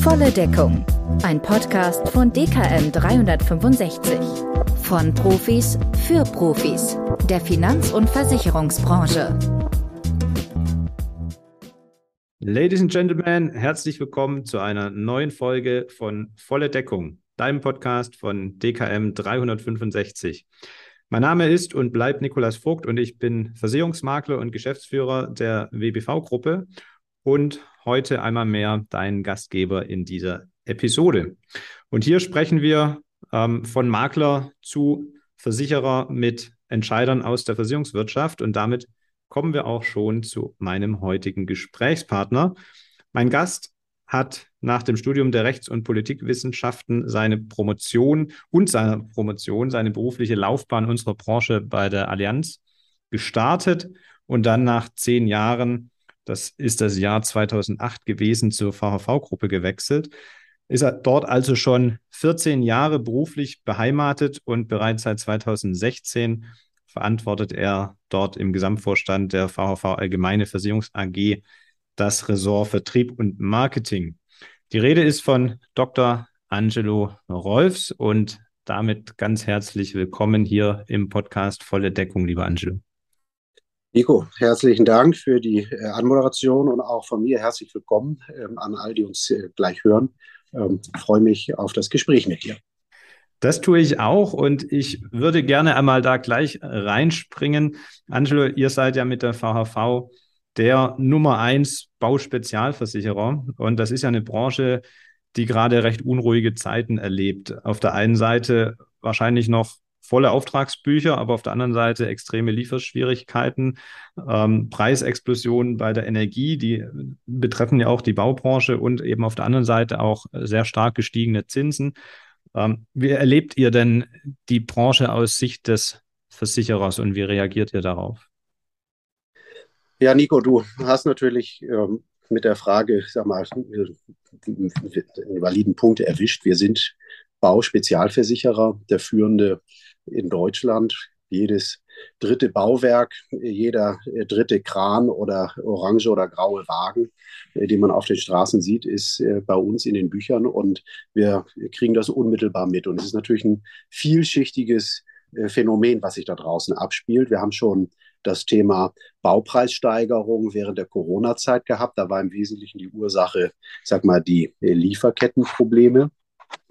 Volle Deckung. Ein Podcast von DKM 365. Von Profis für Profis der Finanz- und Versicherungsbranche. Ladies and Gentlemen, herzlich willkommen zu einer neuen Folge von Volle Deckung, deinem Podcast von DKM 365. Mein Name ist und bleibt Nikolas Vogt und ich bin Versicherungsmakler und Geschäftsführer der WBV-Gruppe und heute einmal mehr dein Gastgeber in dieser Episode. Und hier sprechen wir ähm, von Makler zu Versicherer mit Entscheidern aus der Versicherungswirtschaft und damit kommen wir auch schon zu meinem heutigen Gesprächspartner. Mein Gast hat nach dem Studium der Rechts- und Politikwissenschaften seine Promotion und seine Promotion, seine berufliche Laufbahn unserer Branche bei der Allianz gestartet und dann nach zehn Jahren, das ist das Jahr 2008 gewesen, zur VHV-Gruppe gewechselt. Ist er dort also schon 14 Jahre beruflich beheimatet und bereits seit 2016 verantwortet er dort im Gesamtvorstand der VHV Allgemeine Versicherungs AG das Ressort Vertrieb und Marketing. Die Rede ist von Dr. Angelo Rolfs und damit ganz herzlich willkommen hier im Podcast Volle Deckung, lieber Angelo. Nico, herzlichen Dank für die äh, Anmoderation und auch von mir herzlich willkommen ähm, an all, die uns äh, gleich hören. Ähm, freue mich auf das Gespräch mit dir. Das tue ich auch und ich würde gerne einmal da gleich reinspringen. Angelo, ihr seid ja mit der VHV der Nummer eins Bauspezialversicherer und das ist ja eine Branche, die gerade recht unruhige Zeiten erlebt. Auf der einen Seite wahrscheinlich noch volle Auftragsbücher, aber auf der anderen Seite extreme Lieferschwierigkeiten, ähm, Preisexplosionen bei der Energie, die betreffen ja auch die Baubranche und eben auf der anderen Seite auch sehr stark gestiegene Zinsen. Ähm, wie erlebt ihr denn die Branche aus Sicht des Versicherers und wie reagiert ihr darauf? Ja, Nico, du hast natürlich ähm, mit der Frage, sag mal, den validen Punkte erwischt. Wir sind Bauspezialversicherer, der führende in Deutschland. Jedes dritte Bauwerk, jeder dritte Kran oder orange oder graue Wagen, äh, den man auf den Straßen sieht, ist äh, bei uns in den Büchern und wir kriegen das unmittelbar mit. Und es ist natürlich ein vielschichtiges äh, Phänomen, was sich da draußen abspielt. Wir haben schon das Thema Baupreissteigerung während der Corona-Zeit gehabt. Da war im Wesentlichen die Ursache, sag mal, die Lieferkettenprobleme.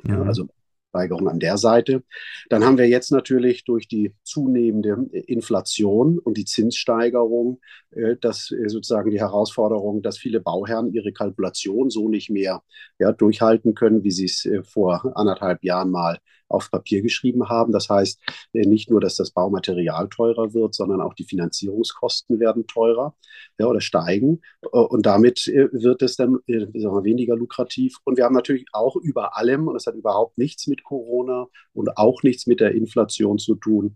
Ja, also Steigerung an der Seite. Dann haben wir jetzt natürlich durch die zunehmende Inflation und die Zinssteigerung äh, das äh, sozusagen die Herausforderung, dass viele Bauherren ihre Kalkulation so nicht mehr ja, durchhalten können, wie sie es äh, vor anderthalb Jahren mal auf Papier geschrieben haben. Das heißt nicht nur, dass das Baumaterial teurer wird, sondern auch die Finanzierungskosten werden teurer ja, oder steigen. Und damit wird es dann wir, weniger lukrativ. Und wir haben natürlich auch über allem, und das hat überhaupt nichts mit Corona und auch nichts mit der Inflation zu tun,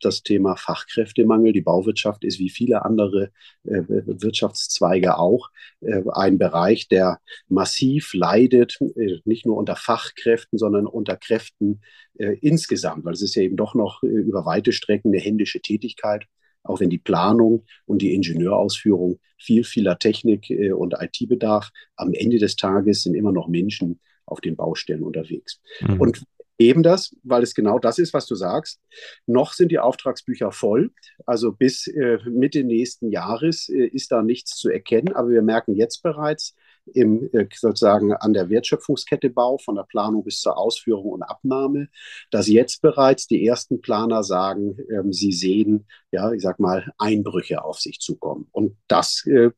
das Thema Fachkräftemangel. Die Bauwirtschaft ist wie viele andere äh, Wirtschaftszweige auch äh, ein Bereich, der massiv leidet, äh, nicht nur unter Fachkräften, sondern unter Kräften insgesamt, weil es ist ja eben doch noch über weite Strecken eine händische Tätigkeit auch wenn die Planung und die Ingenieurausführung viel, vieler Technik und IT-Bedarf, am Ende des Tages sind immer noch Menschen auf den Baustellen unterwegs. Mhm. Und eben das, weil es genau das ist, was du sagst. Noch sind die Auftragsbücher voll. Also bis äh, Mitte nächsten Jahres äh, ist da nichts zu erkennen. Aber wir merken jetzt bereits im, äh, sozusagen an der Wertschöpfungskette Bau, von der Planung bis zur Ausführung und Abnahme, dass jetzt bereits die ersten Planer sagen, ähm, sie sehen, ja, ich sag mal, Einbrüche auf sich zukommen. Und das äh,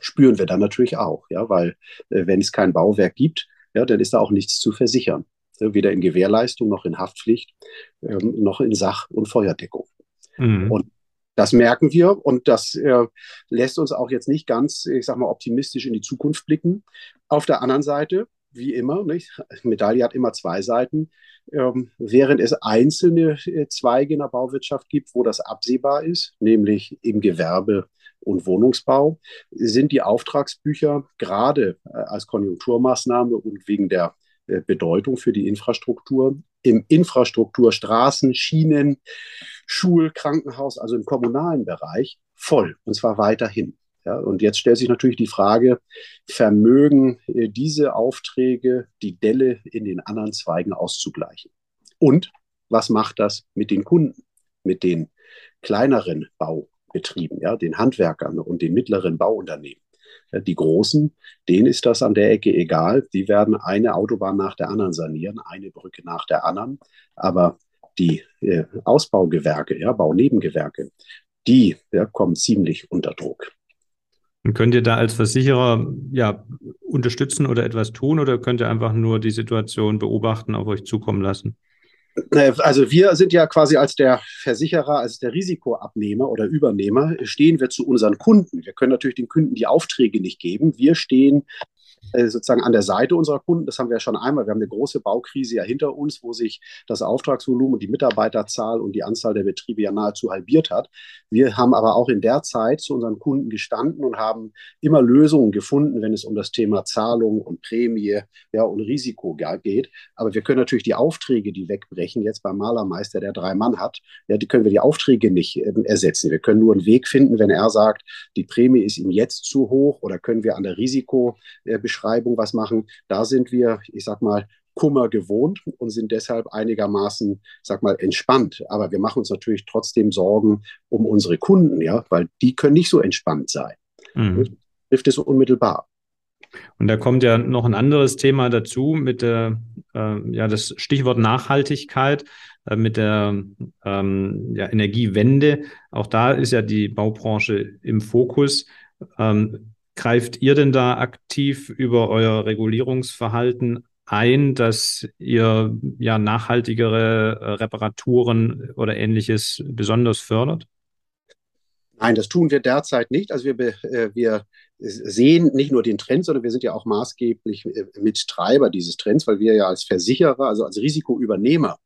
spüren wir dann natürlich auch, ja, weil äh, wenn es kein Bauwerk gibt, ja, dann ist da auch nichts zu versichern weder in Gewährleistung noch in Haftpflicht, ähm, noch in Sach- und Feuerdeckung. Mhm. Und das merken wir und das äh, lässt uns auch jetzt nicht ganz, ich sag mal, optimistisch in die Zukunft blicken. Auf der anderen Seite, wie immer, nicht? Medaille hat immer zwei Seiten. Ähm, während es einzelne äh, Zweige in der Bauwirtschaft gibt, wo das absehbar ist, nämlich im Gewerbe und Wohnungsbau, sind die Auftragsbücher gerade äh, als Konjunkturmaßnahme und wegen der äh, Bedeutung für die Infrastruktur. Im Infrastruktur, Straßen, Schienen, Schul, Krankenhaus, also im kommunalen Bereich voll und zwar weiterhin. Ja, und jetzt stellt sich natürlich die Frage, vermögen äh, diese Aufträge die Delle in den anderen Zweigen auszugleichen? Und was macht das mit den Kunden, mit den kleineren Baubetrieben, ja, den Handwerkern und den mittleren Bauunternehmen? Die Großen, denen ist das an der Ecke egal. Die werden eine Autobahn nach der anderen sanieren, eine Brücke nach der anderen. Aber die äh, Ausbaugewerke, ja, Baunebengewerke, die ja, kommen ziemlich unter Druck. Und könnt ihr da als Versicherer ja, unterstützen oder etwas tun oder könnt ihr einfach nur die Situation beobachten, auf euch zukommen lassen? Also wir sind ja quasi als der Versicherer, als der Risikoabnehmer oder Übernehmer, stehen wir zu unseren Kunden. Wir können natürlich den Kunden die Aufträge nicht geben. Wir stehen äh, sozusagen an der Seite unserer Kunden. Das haben wir ja schon einmal. Wir haben eine große Baukrise ja hinter uns, wo sich das Auftragsvolumen die Mitarbeiterzahl und die Anzahl der Betriebe ja nahezu halbiert hat. Wir haben aber auch in der Zeit zu unseren Kunden gestanden und haben immer Lösungen gefunden, wenn es um das Thema Zahlung und Prämie ja, und Risiko geht. Aber wir können natürlich die Aufträge, die wegbrechen, jetzt beim Malermeister, der drei Mann hat, ja, die können wir die Aufträge nicht äh, ersetzen. Wir können nur einen Weg finden, wenn er sagt, die Prämie ist ihm jetzt zu hoch oder können wir an der Risikobeschreibung was machen. Da sind wir, ich sag mal, Kummer gewohnt und sind deshalb einigermaßen, sag mal, entspannt. Aber wir machen uns natürlich trotzdem Sorgen um unsere Kunden, ja, weil die können nicht so entspannt sein. Mhm. Trifft es unmittelbar. Und da kommt ja noch ein anderes Thema dazu mit der, äh, ja, das Stichwort Nachhaltigkeit, äh, mit der ähm, ja, Energiewende. Auch da ist ja die Baubranche im Fokus. Ähm, greift ihr denn da aktiv über euer Regulierungsverhalten ein, dass ihr ja nachhaltigere äh, Reparaturen oder ähnliches besonders fördert? Nein, das tun wir derzeit nicht. Also wir, äh, wir sehen nicht nur den Trend, sondern wir sind ja auch maßgeblich äh, Mittreiber dieses Trends, weil wir ja als Versicherer, also als Risikoübernehmer,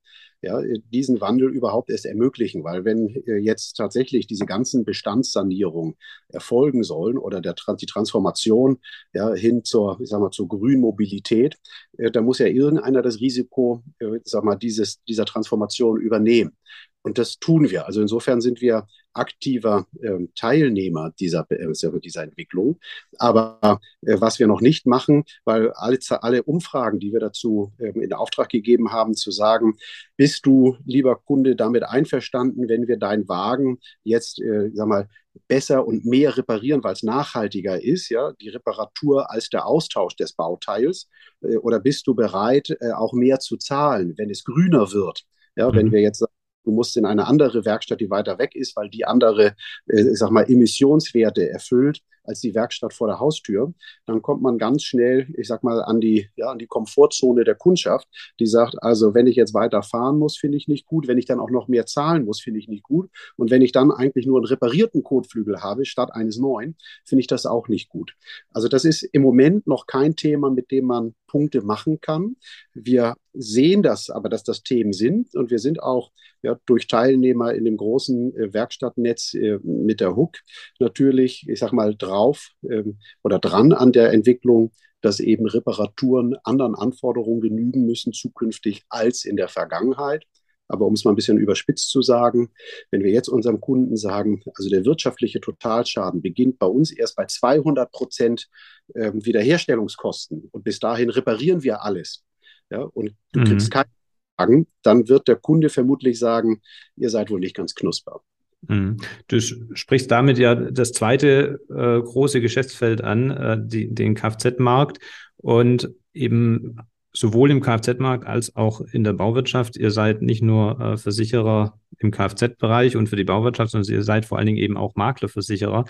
ja, diesen Wandel überhaupt erst ermöglichen. Weil wenn äh, jetzt tatsächlich diese ganzen Bestandssanierungen erfolgen sollen oder der, die Transformation ja, hin zur, ich sag mal, zur grünen Mobilität, äh, da muss ja irgendeiner das Risiko, äh, sag mal, dieses, dieser Transformation übernehmen. Und das tun wir. Also insofern sind wir aktiver äh, Teilnehmer dieser, äh, dieser Entwicklung. Aber äh, was wir noch nicht machen, weil alle, alle Umfragen, die wir dazu ähm, in Auftrag gegeben haben, zu sagen, bist du, lieber Kunde, damit einverstanden, wenn wir deinen Wagen jetzt, äh, sag mal, besser und mehr reparieren, weil es nachhaltiger ist, ja, die Reparatur als der Austausch des Bauteils? Äh, oder bist du bereit, äh, auch mehr zu zahlen, wenn es grüner wird? Ja, mhm. wenn wir jetzt sagen, du musst in eine andere Werkstatt, die weiter weg ist, weil die andere, äh, sag mal, Emissionswerte erfüllt als die Werkstatt vor der Haustür, dann kommt man ganz schnell, ich sag mal, an die, ja, an die Komfortzone der Kundschaft, die sagt, also wenn ich jetzt weiter fahren muss, finde ich nicht gut, wenn ich dann auch noch mehr zahlen muss, finde ich nicht gut und wenn ich dann eigentlich nur einen reparierten Kotflügel habe statt eines neuen, finde ich das auch nicht gut. Also das ist im Moment noch kein Thema, mit dem man Punkte machen kann. Wir sehen das aber, dass das Themen sind und wir sind auch ja, durch Teilnehmer in dem großen äh, Werkstattnetz äh, mit der Hook natürlich, ich sag mal, drauf ähm, oder dran an der Entwicklung, dass eben Reparaturen anderen Anforderungen genügen müssen zukünftig als in der Vergangenheit. Aber um es mal ein bisschen überspitzt zu sagen, wenn wir jetzt unserem Kunden sagen, also der wirtschaftliche Totalschaden beginnt bei uns erst bei 200 Prozent ähm, Wiederherstellungskosten und bis dahin reparieren wir alles. Ja, und du mhm. kriegst keine Fragen, dann wird der Kunde vermutlich sagen, ihr seid wohl nicht ganz knusper. Mhm. Du sprichst damit ja das zweite äh, große Geschäftsfeld an, äh, die, den Kfz-Markt und eben sowohl im Kfz-Markt als auch in der Bauwirtschaft. Ihr seid nicht nur äh, Versicherer im Kfz-Bereich und für die Bauwirtschaft, sondern ihr seid vor allen Dingen eben auch Maklerversicherer.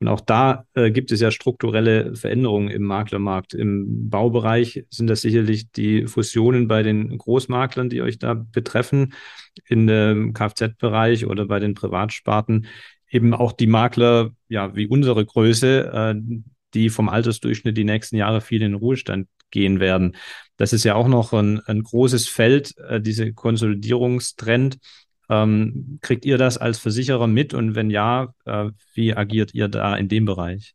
Und auch da äh, gibt es ja strukturelle Veränderungen im Maklermarkt. Im Baubereich sind das sicherlich die Fusionen bei den Großmaklern, die euch da betreffen. In dem Kfz-Bereich oder bei den Privatsparten eben auch die Makler, ja, wie unsere Größe, äh, die vom Altersdurchschnitt die nächsten Jahre viel in den Ruhestand gehen werden. Das ist ja auch noch ein, ein großes Feld, äh, diese Konsolidierungstrend. Ähm, kriegt ihr das als Versicherer mit und wenn ja, äh, wie agiert ihr da in dem Bereich?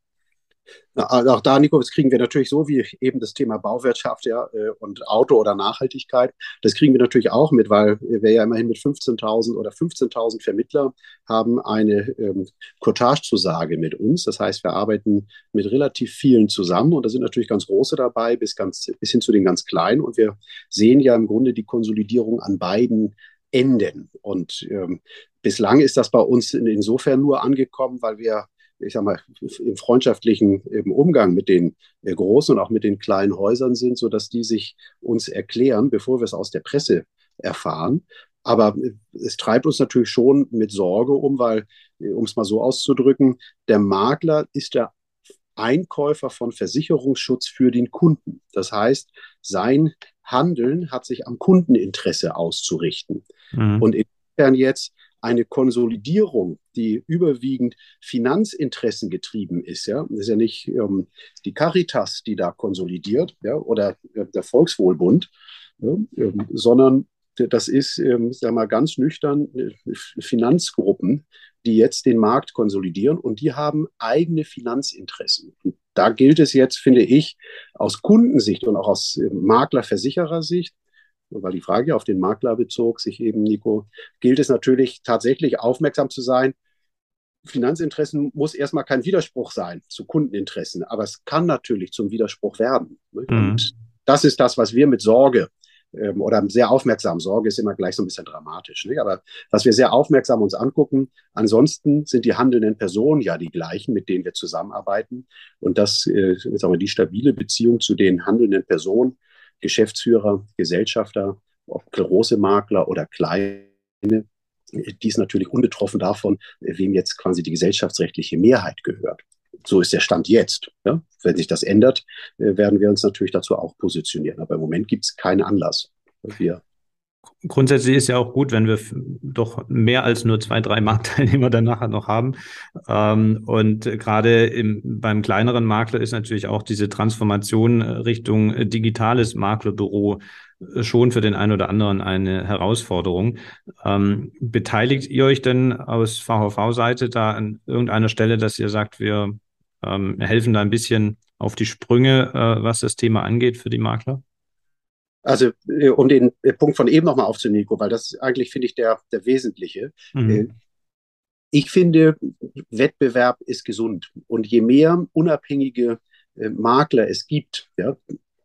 Auch da, Nico, das kriegen wir natürlich so wie eben das Thema Bauwirtschaft ja, äh, und Auto oder Nachhaltigkeit. Das kriegen wir natürlich auch mit, weil wir ja immerhin mit 15.000 oder 15.000 Vermittler haben eine ähm, Cottage-Zusage mit uns. Das heißt, wir arbeiten mit relativ vielen zusammen und da sind natürlich ganz große dabei bis, ganz, bis hin zu den ganz kleinen. Und wir sehen ja im Grunde die Konsolidierung an beiden Enden. Und ähm, bislang ist das bei uns in, insofern nur angekommen, weil wir ich sag mal, im freundschaftlichen Umgang mit den äh, großen und auch mit den kleinen Häusern sind, sodass die sich uns erklären, bevor wir es aus der Presse erfahren. Aber äh, es treibt uns natürlich schon mit Sorge um, weil, äh, um es mal so auszudrücken, der Makler ist der Einkäufer von Versicherungsschutz für den Kunden. Das heißt, sein Handeln hat sich am Kundeninteresse auszurichten. Mhm. Und insofern jetzt eine Konsolidierung, die überwiegend Finanzinteressen getrieben ist. Ja, das ist ja nicht ähm, die Caritas, die da konsolidiert, ja, oder äh, der Volkswohlbund, ja, ähm, sondern das ist, ähm, sag mal, ganz nüchtern äh, Finanzgruppen, die jetzt den Markt konsolidieren und die haben eigene Finanzinteressen. Und da gilt es jetzt, finde ich, aus Kundensicht und auch aus äh, Makler-Versicherersicht, weil die Frage auf den Makler bezog sich eben, Nico, gilt es natürlich tatsächlich aufmerksam zu sein. Finanzinteressen muss erstmal kein Widerspruch sein zu Kundeninteressen, aber es kann natürlich zum Widerspruch werden. Ne? Mhm. Und das ist das, was wir mit Sorge ähm, oder sehr aufmerksam, Sorge ist immer gleich so ein bisschen dramatisch, ne? aber was wir sehr aufmerksam uns angucken, ansonsten sind die handelnden Personen ja die gleichen, mit denen wir zusammenarbeiten und das, äh, sagen wir, die stabile Beziehung zu den handelnden Personen Geschäftsführer, Gesellschafter, ob große Makler oder kleine, die ist natürlich unbetroffen davon, wem jetzt quasi die gesellschaftsrechtliche Mehrheit gehört. So ist der Stand jetzt. Ja? Wenn sich das ändert, äh, werden wir uns natürlich dazu auch positionieren. Aber im Moment gibt es keinen Anlass. Wir Grundsätzlich ist ja auch gut, wenn wir doch mehr als nur zwei, drei Marktteilnehmer dann nachher noch haben. Ähm, und gerade im, beim kleineren Makler ist natürlich auch diese Transformation Richtung digitales Maklerbüro schon für den einen oder anderen eine Herausforderung. Ähm, beteiligt ihr euch denn aus VHV-Seite da an irgendeiner Stelle, dass ihr sagt, wir ähm, helfen da ein bisschen auf die Sprünge, äh, was das Thema angeht für die Makler? Also, äh, um den äh, Punkt von eben nochmal aufzunehmen, Nico, weil das eigentlich, finde ich, der, der wesentliche. Mhm. Äh, ich finde, Wettbewerb ist gesund. Und je mehr unabhängige Makler es gibt, ja,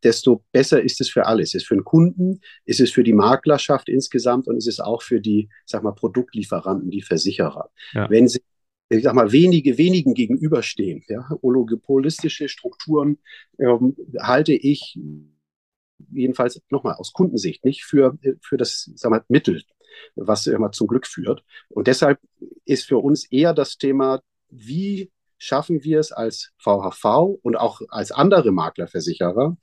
desto besser ist es für alles. Es ist für den Kunden, ist es für die Maklerschaft insgesamt und ist es auch für die, sag mal, Produktlieferanten, die Versicherer. Ja. Wenn sie ich sag mal, wenige wenigen gegenüberstehen, ja, oligopolistische Strukturen, ähm, halte ich jedenfalls nochmal aus Kundensicht, nicht für, für das sag mal, Mittel, was immer zum Glück führt. Und deshalb ist für uns eher das Thema, wie schaffen wir es als VHV und auch als andere Maklerversicherer,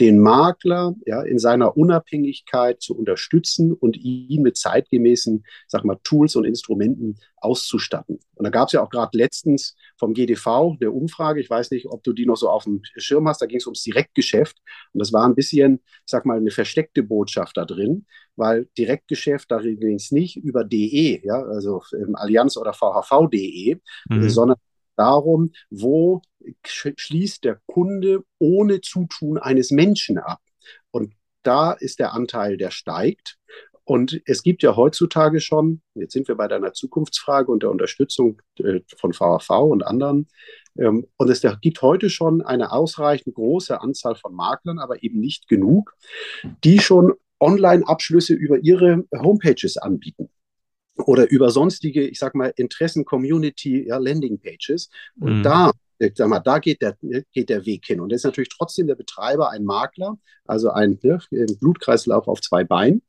den Makler ja, in seiner Unabhängigkeit zu unterstützen und ihn mit zeitgemäßen sag mal, Tools und Instrumenten auszustatten. Und da gab es ja auch gerade letztens vom GDV eine Umfrage, ich weiß nicht, ob du die noch so auf dem Schirm hast, da ging es ums Direktgeschäft und das war ein bisschen, ich sag mal, eine versteckte Botschaft da drin, weil Direktgeschäft, da ging es nicht über DE, ja, also Allianz oder VHV.de, mhm. sondern darum, wo schließt der Kunde ohne Zutun eines Menschen ab. Und da ist der Anteil, der steigt. Und es gibt ja heutzutage schon, jetzt sind wir bei deiner Zukunftsfrage und der Unterstützung äh, von VHV und anderen, ähm, und es gibt heute schon eine ausreichend große Anzahl von Maklern, aber eben nicht genug, die schon Online-Abschlüsse über ihre Homepages anbieten oder über sonstige, ich sag mal, Interessen-Community, ja, Landing-Pages. Und mhm. da sag mal, da geht der, geht der Weg hin. Und das ist natürlich trotzdem der Betreiber ein Makler, also ein ne, Blutkreislauf auf zwei Beinen,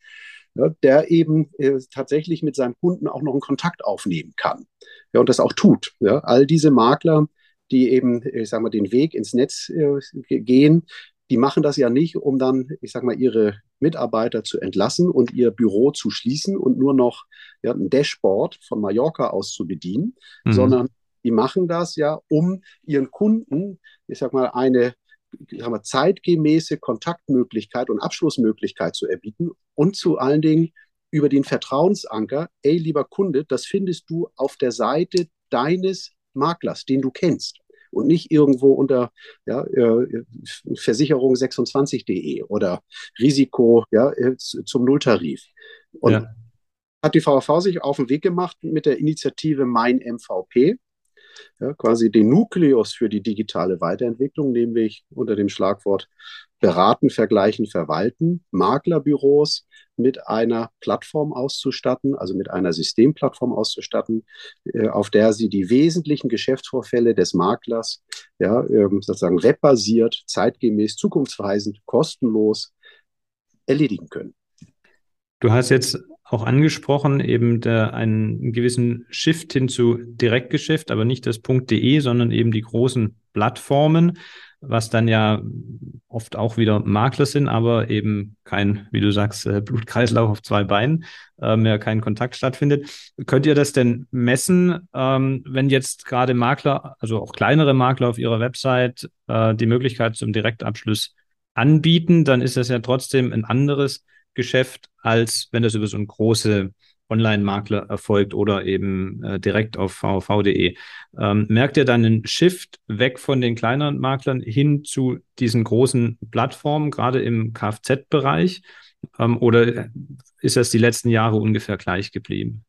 ja, der eben äh, tatsächlich mit seinem Kunden auch noch einen Kontakt aufnehmen kann. Ja, und das auch tut. Ja. All diese Makler, die eben, ich sag mal, den Weg ins Netz äh, gehen, die machen das ja nicht, um dann, ich sag mal, ihre Mitarbeiter zu entlassen und ihr Büro zu schließen und nur noch ja, ein Dashboard von Mallorca aus zu bedienen, mhm. sondern die machen das ja, um ihren Kunden, ich sag mal, eine sagen wir, zeitgemäße Kontaktmöglichkeit und Abschlussmöglichkeit zu erbieten und zu allen Dingen über den Vertrauensanker, ey, lieber Kunde, das findest du auf der Seite deines Maklers, den du kennst. Und nicht irgendwo unter ja, äh, Versicherung26.de oder Risiko ja, äh, zum Nulltarif. Und ja. hat die VV sich auf den Weg gemacht mit der Initiative Mein MVP ja, quasi den Nukleus für die digitale Weiterentwicklung, nämlich unter dem Schlagwort beraten, vergleichen, verwalten, Maklerbüros mit einer Plattform auszustatten, also mit einer Systemplattform auszustatten, äh, auf der sie die wesentlichen Geschäftsvorfälle des Maklers ja, äh, sozusagen webbasiert, zeitgemäß, zukunftsweisend, kostenlos erledigen können. Du hast jetzt auch angesprochen, eben einen gewissen Shift hin zu Direktgeschäft, aber nicht das .de, sondern eben die großen Plattformen, was dann ja oft auch wieder Makler sind, aber eben kein, wie du sagst, äh, Blutkreislauf auf zwei Beinen, äh, mehr kein Kontakt stattfindet. Könnt ihr das denn messen, ähm, wenn jetzt gerade Makler, also auch kleinere Makler auf ihrer Website äh, die Möglichkeit zum Direktabschluss anbieten, dann ist das ja trotzdem ein anderes Geschäft, als wenn das über so eine große Online-Makler erfolgt oder eben äh, direkt auf vv.de. Ähm, merkt ihr dann einen Shift weg von den kleineren Maklern hin zu diesen großen Plattformen, gerade im Kfz-Bereich? Ähm, oder ist das die letzten Jahre ungefähr gleich geblieben?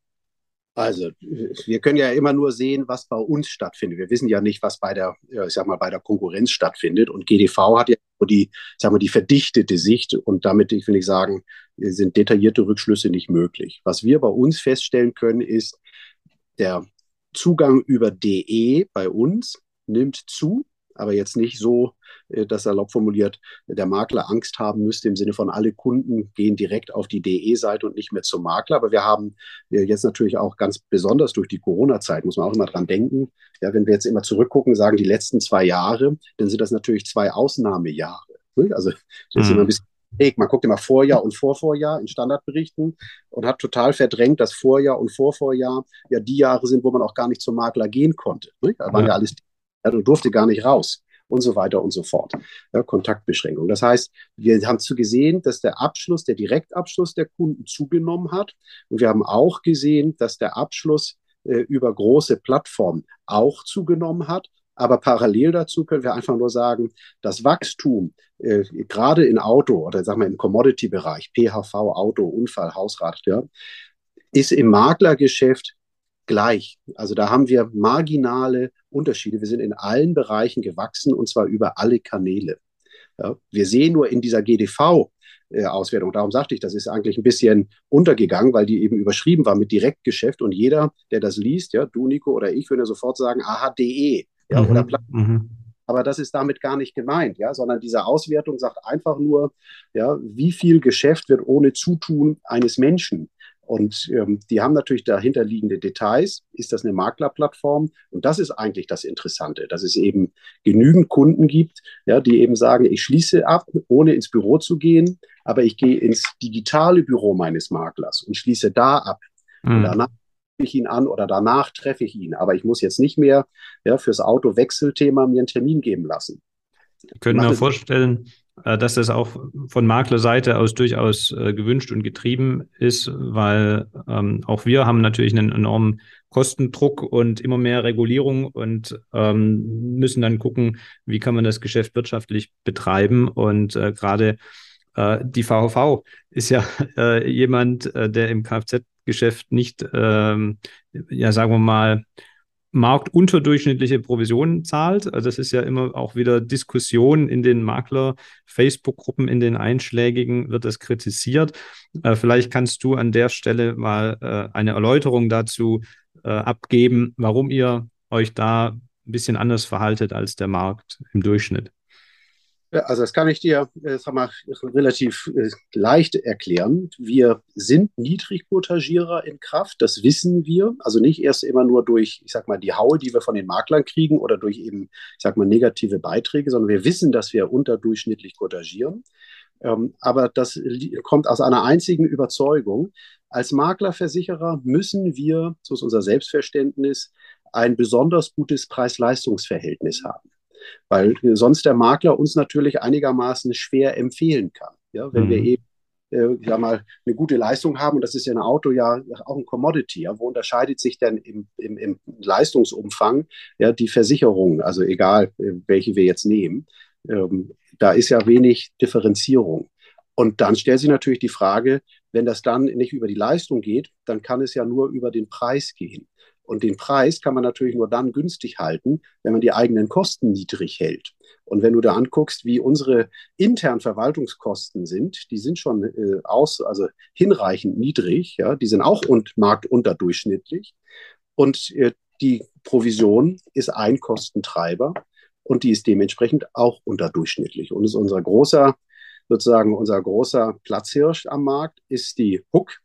Also, wir können ja immer nur sehen, was bei uns stattfindet. Wir wissen ja nicht, was bei der, ich sag mal, bei der Konkurrenz stattfindet. Und GDV hat ja die, sag mal, die verdichtete Sicht. Und damit, ich will nicht sagen, sind detaillierte Rückschlüsse nicht möglich. Was wir bei uns feststellen können, ist, der Zugang über DE bei uns nimmt zu aber jetzt nicht so, äh, dass salopp formuliert, der Makler Angst haben müsste im Sinne von alle Kunden gehen direkt auf die DE-Seite und nicht mehr zum Makler. Aber wir haben jetzt natürlich auch ganz besonders durch die Corona-Zeit, muss man auch immer dran denken, ja, wenn wir jetzt immer zurückgucken, sagen die letzten zwei Jahre, dann sind das natürlich zwei Ausnahmejahre. Ne? Also das ist immer ein mhm. bisschen man guckt immer Vorjahr und Vorvorjahr in Standardberichten und hat total verdrängt, dass Vorjahr und Vorvorjahr ja die Jahre sind, wo man auch gar nicht zum Makler gehen konnte. Da waren ja, ja alles ja, du durfte gar nicht raus und so weiter und so fort. Ja, Kontaktbeschränkung. Das heißt, wir haben zu gesehen, dass der Abschluss, der Direktabschluss der Kunden zugenommen hat. Und wir haben auch gesehen, dass der Abschluss äh, über große Plattformen auch zugenommen hat. Aber parallel dazu können wir einfach nur sagen, das Wachstum, äh, gerade in Auto oder sagen wir im Commodity-Bereich, PHV, Auto, Unfall, Hausrat, ja, ist im Maklergeschäft gleich. Also da haben wir marginale Unterschiede. Wir sind in allen Bereichen gewachsen und zwar über alle Kanäle. Ja, wir sehen nur in dieser GDV, Auswertung. Darum sagte ich, das ist eigentlich ein bisschen untergegangen, weil die eben überschrieben war mit Direktgeschäft und jeder, der das liest, ja, du Nico oder ich, würde sofort sagen, aha.de, ja, mhm. oder mhm. Aber das ist damit gar nicht gemeint, ja, sondern diese Auswertung sagt einfach nur, ja, wie viel Geschäft wird ohne Zutun eines Menschen und ähm, die haben natürlich dahinterliegende Details. Ist das eine Maklerplattform? Und das ist eigentlich das Interessante, dass es eben genügend Kunden gibt, ja, die eben sagen, ich schließe ab, ohne ins Büro zu gehen, aber ich gehe ins digitale Büro meines Maklers und schließe da ab. Mhm. Und danach treffe ich ihn an oder danach treffe ich ihn. Aber ich muss jetzt nicht mehr ja, fürs Auto-Wechselthema mir einen Termin geben lassen. Ich könnte mir vorstellen, dass das auch von Maklerseite aus durchaus äh, gewünscht und getrieben ist, weil ähm, auch wir haben natürlich einen enormen Kostendruck und immer mehr Regulierung und ähm, müssen dann gucken, wie kann man das Geschäft wirtschaftlich betreiben. Und äh, gerade äh, die VHV ist ja äh, jemand, äh, der im Kfz-Geschäft nicht, ähm, ja sagen wir mal, marktunterdurchschnittliche Provisionen zahlt. Also das ist ja immer auch wieder Diskussion in den Makler-Facebook-Gruppen, in den einschlägigen wird das kritisiert. Äh, vielleicht kannst du an der Stelle mal äh, eine Erläuterung dazu äh, abgeben, warum ihr euch da ein bisschen anders verhaltet als der Markt im Durchschnitt. Ja, also das kann ich dir äh, sag mal, relativ äh, leicht erklären. Wir sind Niedrigquotagierer in Kraft, das wissen wir. Also nicht erst immer nur durch, ich sag mal, die Haue, die wir von den Maklern kriegen oder durch eben, ich sag mal, negative Beiträge, sondern wir wissen, dass wir unterdurchschnittlich quotagieren. Ähm, aber das kommt aus einer einzigen Überzeugung. Als Maklerversicherer müssen wir, so ist unser Selbstverständnis, ein besonders gutes Preis-Leistungs-Verhältnis haben weil sonst der Makler uns natürlich einigermaßen schwer empfehlen kann. Ja, wenn mhm. wir eben äh, ja mal eine gute Leistung haben. Und das ist ja ein Auto ja auch ein Commodity. Ja. Wo unterscheidet sich denn im, im, im Leistungsumfang ja, die Versicherung, also egal, äh, welche wir jetzt nehmen? Ähm, da ist ja wenig Differenzierung. Und dann stellt sich natürlich die Frage, wenn das dann nicht über die Leistung geht, dann kann es ja nur über den Preis gehen. Und den Preis kann man natürlich nur dann günstig halten, wenn man die eigenen Kosten niedrig hält. Und wenn du da anguckst, wie unsere internen Verwaltungskosten sind, die sind schon äh, aus, also hinreichend niedrig, ja, die sind auch und marktunterdurchschnittlich. Und äh, die Provision ist ein Kostentreiber und die ist dementsprechend auch unterdurchschnittlich. Und ist unser großer, sozusagen unser großer Platzhirsch am Markt ist die Hook,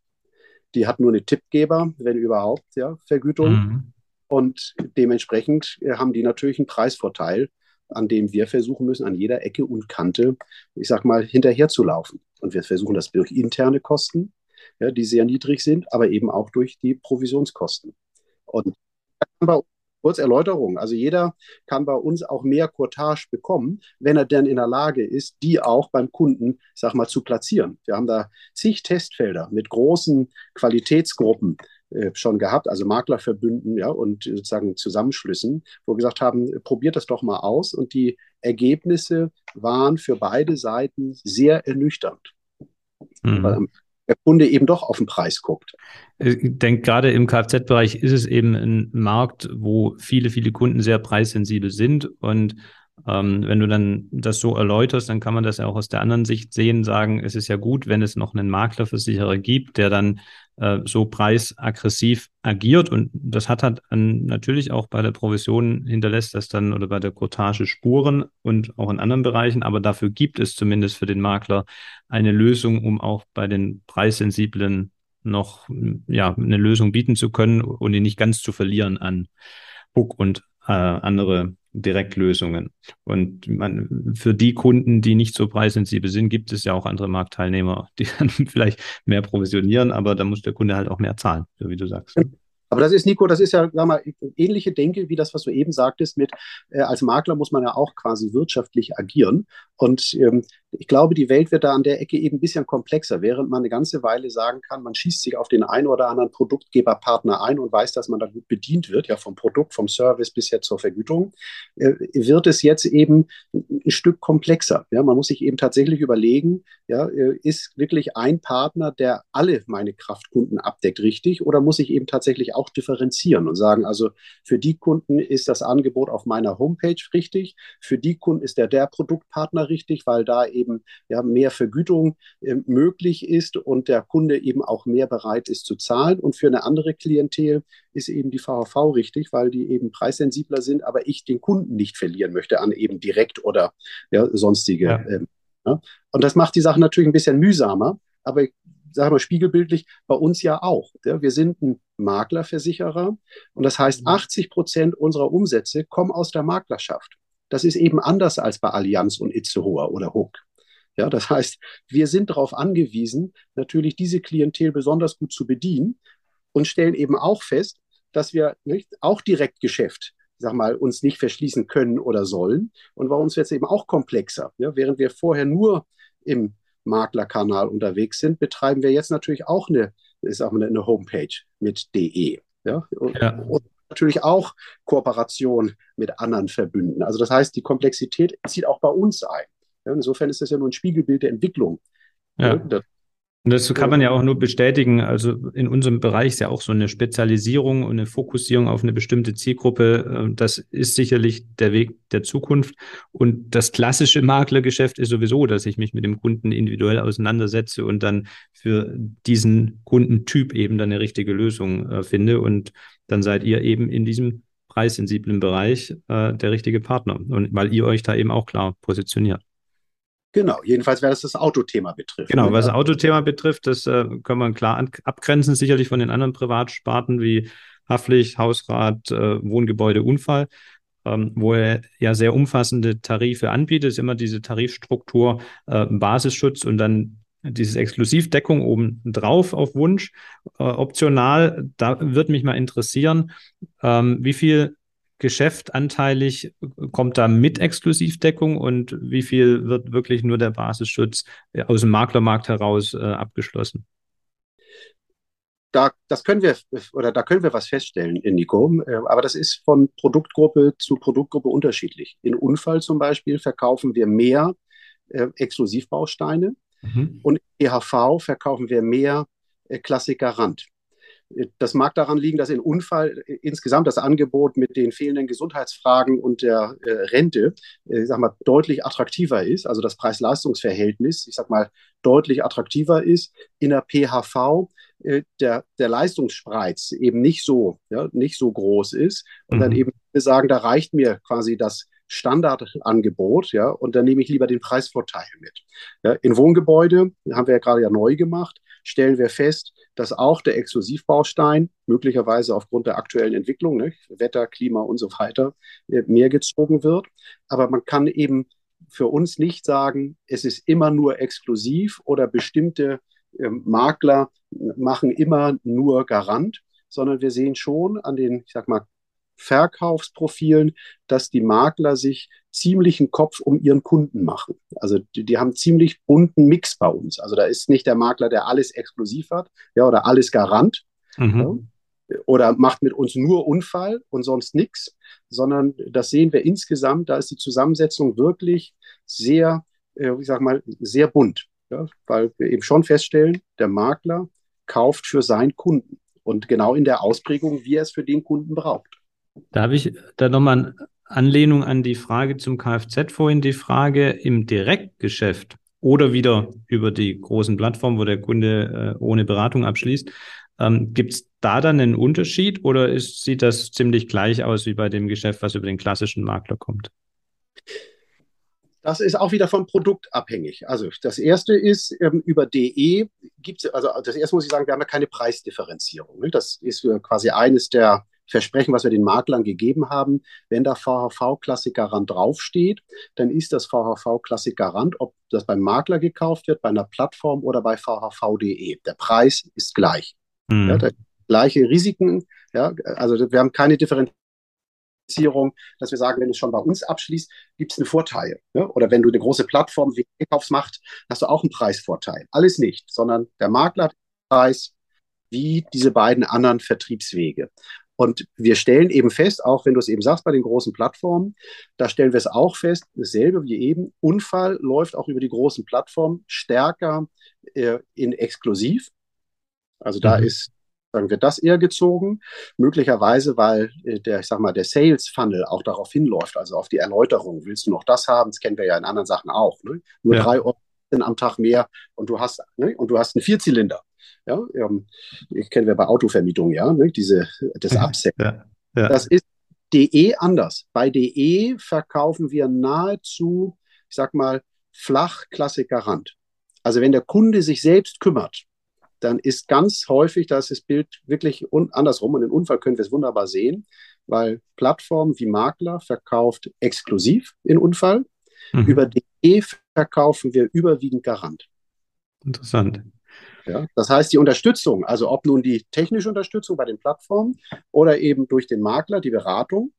die hat nur eine Tippgeber, wenn überhaupt, ja, Vergütung. Mhm. Und dementsprechend äh, haben die natürlich einen Preisvorteil, an dem wir versuchen müssen, an jeder Ecke und Kante, ich sag mal, hinterherzulaufen. Und wir versuchen das durch interne Kosten, ja, die sehr niedrig sind, aber eben auch durch die Provisionskosten. Und bei Kurz Erläuterung. Also jeder kann bei uns auch mehr Courtage bekommen, wenn er denn in der Lage ist, die auch beim Kunden, sag mal, zu platzieren. Wir haben da zig Testfelder mit großen Qualitätsgruppen äh, schon gehabt, also Maklerverbünden ja, und sozusagen Zusammenschlüssen, wo wir gesagt haben, probiert das doch mal aus. Und die Ergebnisse waren für beide Seiten sehr ernüchternd. Mhm. Weil am der Kunde eben doch auf den Preis guckt. Ich denke, gerade im Kfz-Bereich ist es eben ein Markt, wo viele, viele Kunden sehr preissensibel sind. Und ähm, wenn du dann das so erläuterst, dann kann man das ja auch aus der anderen Sicht sehen, sagen, es ist ja gut, wenn es noch einen Maklerversicherer gibt, der dann äh, so preisaggressiv agiert. Und das hat halt an, natürlich auch bei der Provision hinterlässt das dann oder bei der Cottage Spuren und auch in anderen Bereichen. Aber dafür gibt es zumindest für den Makler eine Lösung, um auch bei den preissensiblen noch ja, eine Lösung bieten zu können und ihn nicht ganz zu verlieren an Hook und äh, andere Direktlösungen. Und man, für die Kunden, die nicht so preissensibel sind, gibt es ja auch andere Marktteilnehmer, die dann vielleicht mehr provisionieren, aber da muss der Kunde halt auch mehr zahlen, so wie du sagst. Aber das ist, Nico, das ist ja, sag mal, ähnliche Denke wie das, was du eben sagtest, mit äh, als Makler muss man ja auch quasi wirtschaftlich agieren. Und ähm, ich glaube, die Welt wird da an der Ecke eben ein bisschen komplexer, während man eine ganze Weile sagen kann, man schießt sich auf den einen oder anderen Produktgeberpartner ein und weiß, dass man da gut bedient wird, ja, vom Produkt, vom Service bis jetzt zur Vergütung, äh, wird es jetzt eben ein Stück komplexer. Ja, man muss sich eben tatsächlich überlegen, ja, äh, ist wirklich ein Partner, der alle meine Kraftkunden abdeckt, richtig, oder muss ich eben tatsächlich auch differenzieren und sagen, also für die Kunden ist das Angebot auf meiner Homepage richtig, für die Kunden ist der der Produktpartner richtig, weil da eben ja, mehr Vergütung äh, möglich ist und der Kunde eben auch mehr bereit ist zu zahlen. Und für eine andere Klientel ist eben die VHV richtig, weil die eben preissensibler sind, aber ich den Kunden nicht verlieren möchte an eben direkt oder ja, sonstige. Ja. Ähm, ja. Und das macht die Sache natürlich ein bisschen mühsamer. Aber sagen wir spiegelbildlich, bei uns ja auch. Ja? Wir sind ein Maklerversicherer und das heißt, 80 mhm. Prozent unserer Umsätze kommen aus der Maklerschaft. Das ist eben anders als bei Allianz und Itzehoe oder Hook. Ja, das heißt, wir sind darauf angewiesen, natürlich diese Klientel besonders gut zu bedienen und stellen eben auch fest, dass wir nicht, auch Direktgeschäft sag mal, uns nicht verschließen können oder sollen. Und bei uns wird es eben auch komplexer. Ja? Während wir vorher nur im Maklerkanal unterwegs sind, betreiben wir jetzt natürlich auch eine, ich sag mal, eine Homepage mit DE. Ja? Und, ja. und natürlich auch Kooperation mit anderen Verbünden. Also das heißt, die Komplexität zieht auch bei uns ein. Ja, insofern ist das ja nur ein Spiegelbild der Entwicklung. Ja. ja und das kann man ja auch nur bestätigen. Also in unserem Bereich ist ja auch so eine Spezialisierung und eine Fokussierung auf eine bestimmte Zielgruppe. Äh, das ist sicherlich der Weg der Zukunft. Und das klassische Maklergeschäft ist sowieso, dass ich mich mit dem Kunden individuell auseinandersetze und dann für diesen Kundentyp eben dann eine richtige Lösung äh, finde. Und dann seid ihr eben in diesem preissensiblen Bereich äh, der richtige Partner. Und weil ihr euch da eben auch klar positioniert. Genau, jedenfalls, wer das das Autothema betrifft. Genau, was das Autothema betrifft, das äh, können wir klar abgrenzen, sicherlich von den anderen Privatsparten wie Haftpflicht, Hausrat, äh, Wohngebäude, Unfall, ähm, wo er ja sehr umfassende Tarife anbietet, ist immer diese Tarifstruktur, äh, Basisschutz und dann dieses Exklusivdeckung oben drauf auf Wunsch, äh, optional. Da wird mich mal interessieren, ähm, wie viel Geschäft anteilig kommt da mit Exklusivdeckung und wie viel wird wirklich nur der Basisschutz äh, aus dem Maklermarkt heraus äh, abgeschlossen? Da, das können wir oder da können wir was feststellen, Nico. Äh, aber das ist von Produktgruppe zu Produktgruppe unterschiedlich. In Unfall zum Beispiel verkaufen wir mehr äh, Exklusivbausteine mhm. und in EHV verkaufen wir mehr äh, Klassiker Rand. Das mag daran liegen, dass in Unfall insgesamt das Angebot mit den fehlenden Gesundheitsfragen und der äh, Rente, äh, ich sag mal, deutlich attraktiver ist. Also das Preis-Leistungs-Verhältnis, ich sag mal, deutlich attraktiver ist. In der PHV äh, der, der Leistungsspreiz eben nicht so, ja, nicht so groß ist. Und mhm. dann eben sagen, da reicht mir quasi das Standardangebot, ja, und dann nehme ich lieber den Preisvorteil mit. Ja, in Wohngebäude haben wir ja gerade ja neu gemacht, stellen wir fest, dass auch der Exklusivbaustein möglicherweise aufgrund der aktuellen Entwicklung, ne, Wetter, Klima und so weiter, äh, mehr gezogen wird. Aber man kann eben für uns nicht sagen, es ist immer nur exklusiv oder bestimmte äh, Makler machen immer nur Garant, sondern wir sehen schon an den, ich sag mal, Verkaufsprofilen, dass die Makler sich ziemlichen Kopf um ihren Kunden machen. Also die, die, haben ziemlich bunten Mix bei uns. Also da ist nicht der Makler, der alles exklusiv hat, ja, oder alles Garant. Mhm. Ja, oder macht mit uns nur Unfall und sonst nichts, sondern das sehen wir insgesamt, da ist die Zusammensetzung wirklich sehr, äh, ich sag mal, sehr bunt. Ja, weil wir eben schon feststellen, der Makler kauft für seinen Kunden und genau in der Ausprägung, wie er es für den Kunden braucht. Darf ich da nochmal eine Anlehnung an die Frage zum Kfz vorhin, die Frage im Direktgeschäft oder wieder über die großen Plattformen, wo der Kunde äh, ohne Beratung abschließt. Ähm, Gibt es da dann einen Unterschied oder ist, sieht das ziemlich gleich aus wie bei dem Geschäft, was über den klassischen Makler kommt? Das ist auch wieder vom Produkt abhängig. Also das erste ist, ähm, über DE gibt es, also das erste muss ich sagen, wir haben ja keine Preisdifferenzierung. Ne? Das ist quasi eines der Versprechen, was wir den Maklern gegeben haben. Wenn da VHV-Klassik-Garant draufsteht, dann ist das VHV-Klassik-Garant, ob das beim Makler gekauft wird, bei einer Plattform oder bei VHV.de. Der Preis ist gleich. Mhm. Ja, gleiche Risiken. Ja, also wir haben keine Differenzierung dass wir sagen, wenn du es schon bei uns abschließt, gibt es einen Vorteil. Ne? Oder wenn du eine große Plattform wie Einkaufs macht, hast du auch einen Preisvorteil. Alles nicht, sondern der Makler hat den Preis wie diese beiden anderen Vertriebswege. Und wir stellen eben fest, auch wenn du es eben sagst bei den großen Plattformen, da stellen wir es auch fest, dasselbe wie eben, Unfall läuft auch über die großen Plattformen stärker äh, in exklusiv. Also da mhm. ist, sagen wir, das eher gezogen. Möglicherweise, weil äh, der, ich sag mal, der Sales Funnel auch darauf hinläuft, also auf die Erläuterung. Willst du noch das haben? Das kennen wir ja in anderen Sachen auch. Ne? Nur ja. drei Euro am Tag mehr und du hast, ne? und du hast einen Vierzylinder. Ja, ähm, ich kenne wir bei Autovermietung, ja, ne, diese, das Upsell. Ja, ja. Das ist DE anders. Bei DE verkaufen wir nahezu, ich sag mal, flach Klassiker Rand. Also wenn der Kunde sich selbst kümmert, dann ist ganz häufig, da ist das Bild wirklich andersrum und den Unfall können wir es wunderbar sehen, weil Plattformen wie Makler verkauft exklusiv in Unfall. Mhm. Über DE verkaufen wir überwiegend Garant. Interessant. Ja, das heißt, die Unterstützung, also ob nun die technische Unterstützung bei den Plattformen oder eben durch den Makler, die Beratung,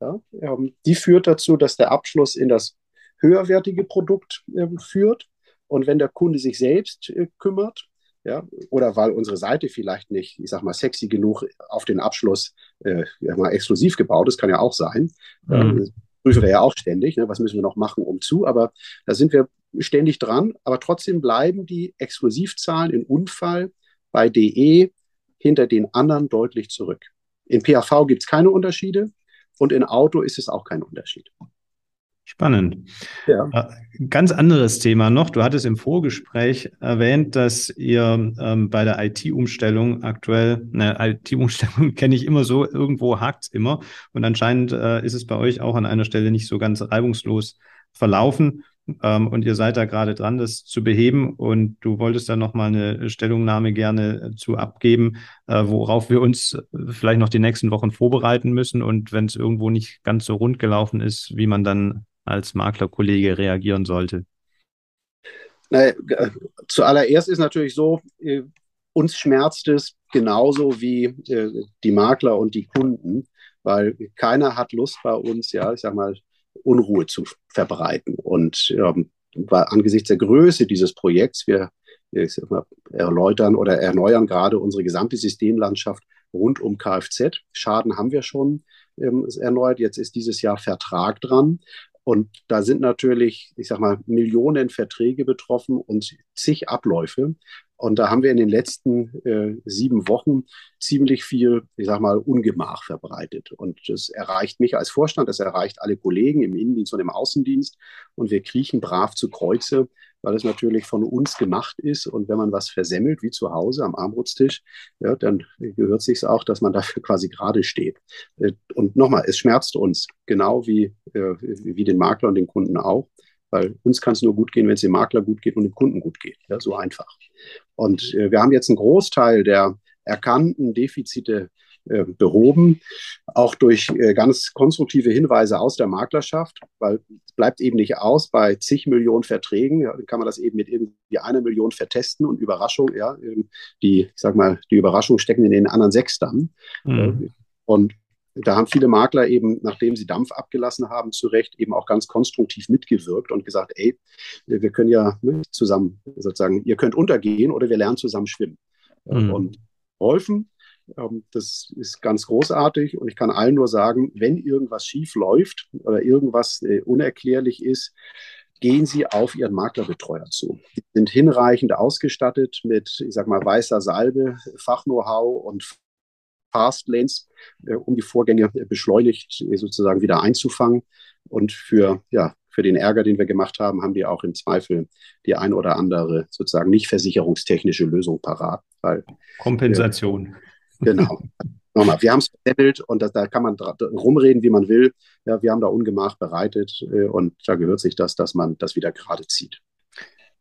ja, ähm, die führt dazu, dass der Abschluss in das höherwertige Produkt äh, führt. Und wenn der Kunde sich selbst äh, kümmert, ja, oder weil unsere Seite vielleicht nicht, ich sag mal, sexy genug auf den Abschluss äh, ja, mal exklusiv gebaut ist, kann ja auch sein. Mhm. prüfen wir ja auch ständig, ne, was müssen wir noch machen, um zu, aber da sind wir ständig dran, aber trotzdem bleiben die Exklusivzahlen in Unfall bei DE hinter den anderen deutlich zurück. In PAV gibt es keine Unterschiede und in Auto ist es auch kein Unterschied. Spannend. Ja. Äh, ganz anderes Thema noch. Du hattest im Vorgespräch erwähnt, dass ihr ähm, bei der IT-Umstellung aktuell, eine IT-Umstellung kenne ich immer so, irgendwo hakt es immer. Und anscheinend äh, ist es bei euch auch an einer Stelle nicht so ganz reibungslos verlaufen. Ähm, und ihr seid da gerade dran, das zu beheben. Und du wolltest da nochmal eine Stellungnahme gerne zu abgeben, äh, worauf wir uns vielleicht noch die nächsten Wochen vorbereiten müssen. Und wenn es irgendwo nicht ganz so rund gelaufen ist, wie man dann als Maklerkollege reagieren sollte. Naja, äh, zuallererst ist natürlich so, äh, uns schmerzt es genauso wie äh, die Makler und die Kunden, weil keiner hat Lust bei uns, ja, ich sag mal, Unruhe zu verbreiten. Und ähm, angesichts der Größe dieses Projekts, wir mal, erläutern oder erneuern gerade unsere gesamte Systemlandschaft rund um Kfz. Schaden haben wir schon ähm, erneuert. Jetzt ist dieses Jahr Vertrag dran. Und da sind natürlich, ich sag mal, Millionen Verträge betroffen und zig Abläufe. Und da haben wir in den letzten äh, sieben Wochen ziemlich viel, ich sag mal, Ungemach verbreitet. Und das erreicht mich als Vorstand, das erreicht alle Kollegen im Innendienst und im Außendienst. Und wir kriechen brav zu Kreuze, weil es natürlich von uns gemacht ist. Und wenn man was versemmelt, wie zu Hause am Armbrutstisch, ja, dann gehört sich auch, dass man dafür quasi gerade steht. Äh, und nochmal, es schmerzt uns, genau wie, äh, wie den Makler und den Kunden auch. Weil uns kann es nur gut gehen, wenn es dem Makler gut geht und dem Kunden gut geht. Ja, so einfach. Und äh, wir haben jetzt einen Großteil der erkannten Defizite äh, behoben, auch durch äh, ganz konstruktive Hinweise aus der Maklerschaft, weil es bleibt eben nicht aus bei zig Millionen Verträgen, ja, dann kann man das eben mit irgendwie einer Million vertesten und Überraschung, ja, die, ich sag mal, die Überraschung stecken in den anderen sechs dann. Mhm. Und da haben viele Makler eben, nachdem sie Dampf abgelassen haben, zu Recht eben auch ganz konstruktiv mitgewirkt und gesagt, ey, wir können ja ne, zusammen sozusagen, ihr könnt untergehen oder wir lernen zusammen schwimmen. Mhm. Und geholfen. Ähm, das ist ganz großartig und ich kann allen nur sagen, wenn irgendwas schief läuft oder irgendwas äh, unerklärlich ist, gehen Sie auf Ihren Maklerbetreuer zu. Die sind hinreichend ausgestattet mit, ich sag mal, weißer Salbe, Fachknow-how und Fastlanes, äh, um die Vorgänge beschleunigt äh, sozusagen wieder einzufangen. Und für, ja, für den Ärger, den wir gemacht haben, haben die auch im Zweifel die ein oder andere sozusagen nicht versicherungstechnische Lösung parat. Weil, Kompensation. Äh, genau. Nochmal, wir haben es verzettelt und das, da kann man rumreden, wie man will. Ja, wir haben da Ungemach bereitet äh, und da gehört sich das, dass man das wieder gerade zieht.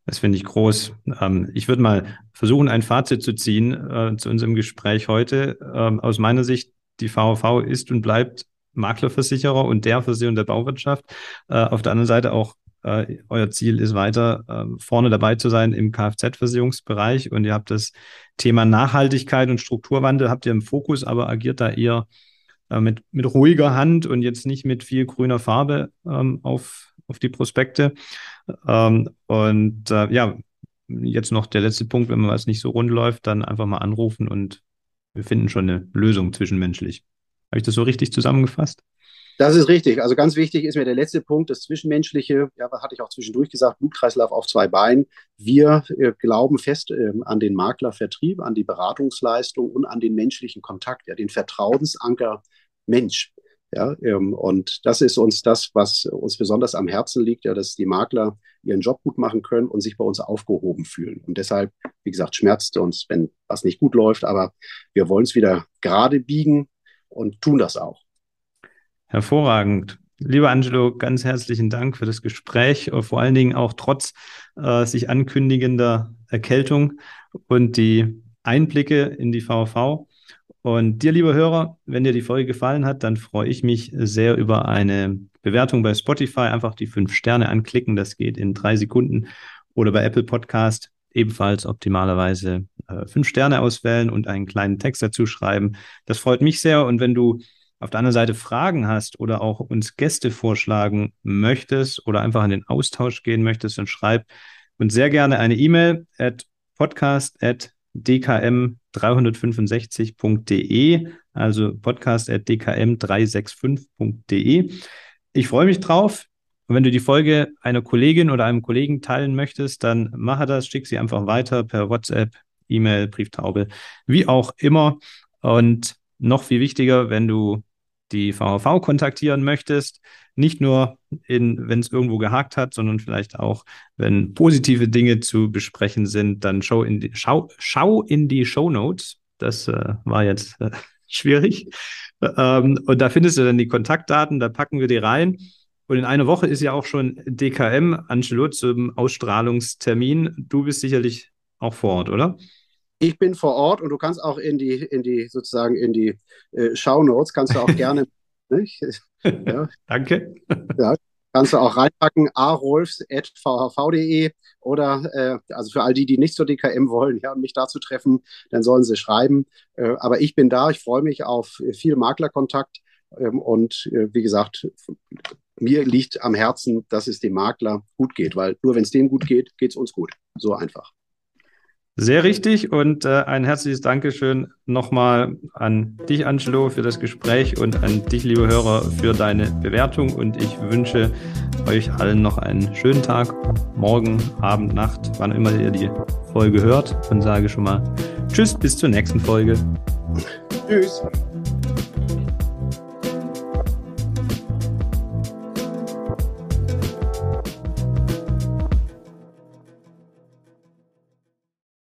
Das finde ich groß. Ähm, ich würde mal versuchen, ein Fazit zu ziehen äh, zu unserem Gespräch heute. Ähm, aus meiner Sicht, die VV ist und bleibt Maklerversicherer und der Versicherung der Bauwirtschaft. Äh, auf der anderen Seite auch äh, euer Ziel ist weiter äh, vorne dabei zu sein im Kfz-Versicherungsbereich und ihr habt das Thema Nachhaltigkeit und Strukturwandel habt ihr im Fokus, aber agiert da eher äh, mit, mit ruhiger Hand und jetzt nicht mit viel grüner Farbe ähm, auf auf die Prospekte. Ähm, und äh, ja, jetzt noch der letzte Punkt, wenn man was nicht so rund läuft, dann einfach mal anrufen und wir finden schon eine Lösung zwischenmenschlich. Habe ich das so richtig zusammengefasst? Das ist richtig. Also ganz wichtig ist mir der letzte Punkt, das Zwischenmenschliche. Ja, was hatte ich auch zwischendurch gesagt? Blutkreislauf auf zwei Beinen. Wir äh, glauben fest äh, an den Maklervertrieb, an die Beratungsleistung und an den menschlichen Kontakt, ja, den Vertrauensanker Mensch. Ja, ähm, und das ist uns das, was uns besonders am Herzen liegt, ja, dass die Makler ihren Job gut machen können und sich bei uns aufgehoben fühlen. Und deshalb, wie gesagt, schmerzt uns, wenn was nicht gut läuft, aber wir wollen es wieder gerade biegen und tun das auch. Hervorragend. Lieber Angelo, ganz herzlichen Dank für das Gespräch, vor allen Dingen auch trotz äh, sich ankündigender Erkältung und die Einblicke in die VV. Und dir, lieber Hörer, wenn dir die Folge gefallen hat, dann freue ich mich sehr über eine Bewertung bei Spotify. Einfach die fünf Sterne anklicken, das geht in drei Sekunden. Oder bei Apple Podcast ebenfalls optimalerweise äh, fünf Sterne auswählen und einen kleinen Text dazu schreiben. Das freut mich sehr. Und wenn du auf der anderen Seite Fragen hast oder auch uns Gäste vorschlagen möchtest oder einfach in den Austausch gehen möchtest, dann schreib uns sehr gerne eine E-Mail at podcast at dkm365.de, also podcast.dkm365.de. Ich freue mich drauf. Und wenn du die Folge einer Kollegin oder einem Kollegen teilen möchtest, dann mache das, schick sie einfach weiter per WhatsApp, E-Mail, Brieftaube, wie auch immer. Und noch viel wichtiger, wenn du die VHV kontaktieren möchtest, nicht nur wenn es irgendwo gehakt hat, sondern vielleicht auch, wenn positive Dinge zu besprechen sind, dann schau in die, schau, schau in die Show Notes. Das äh, war jetzt äh, schwierig. Ähm, und da findest du dann die Kontaktdaten, da packen wir die rein. Und in einer Woche ist ja auch schon DKM, Angelo, zum Ausstrahlungstermin. Du bist sicherlich auch vor Ort, oder? Ich bin vor Ort und du kannst auch in die, in die sozusagen in die äh, Shownotes, kannst du auch gerne. ja. Danke. Ja, kannst du auch reinpacken, arolfs.vhv.de oder äh, also für all die, die nicht zur DKM wollen, ja, mich da zu treffen, dann sollen sie schreiben. Äh, aber ich bin da, ich freue mich auf viel Maklerkontakt. Ähm, und äh, wie gesagt, mir liegt am Herzen, dass es dem Makler gut geht, weil nur wenn es dem gut geht, geht es uns gut. So einfach. Sehr richtig und äh, ein herzliches Dankeschön nochmal an dich, Angelo, für das Gespräch und an dich, liebe Hörer, für deine Bewertung. Und ich wünsche euch allen noch einen schönen Tag, morgen, Abend, Nacht, wann immer ihr die Folge hört und sage schon mal Tschüss, bis zur nächsten Folge. Tschüss.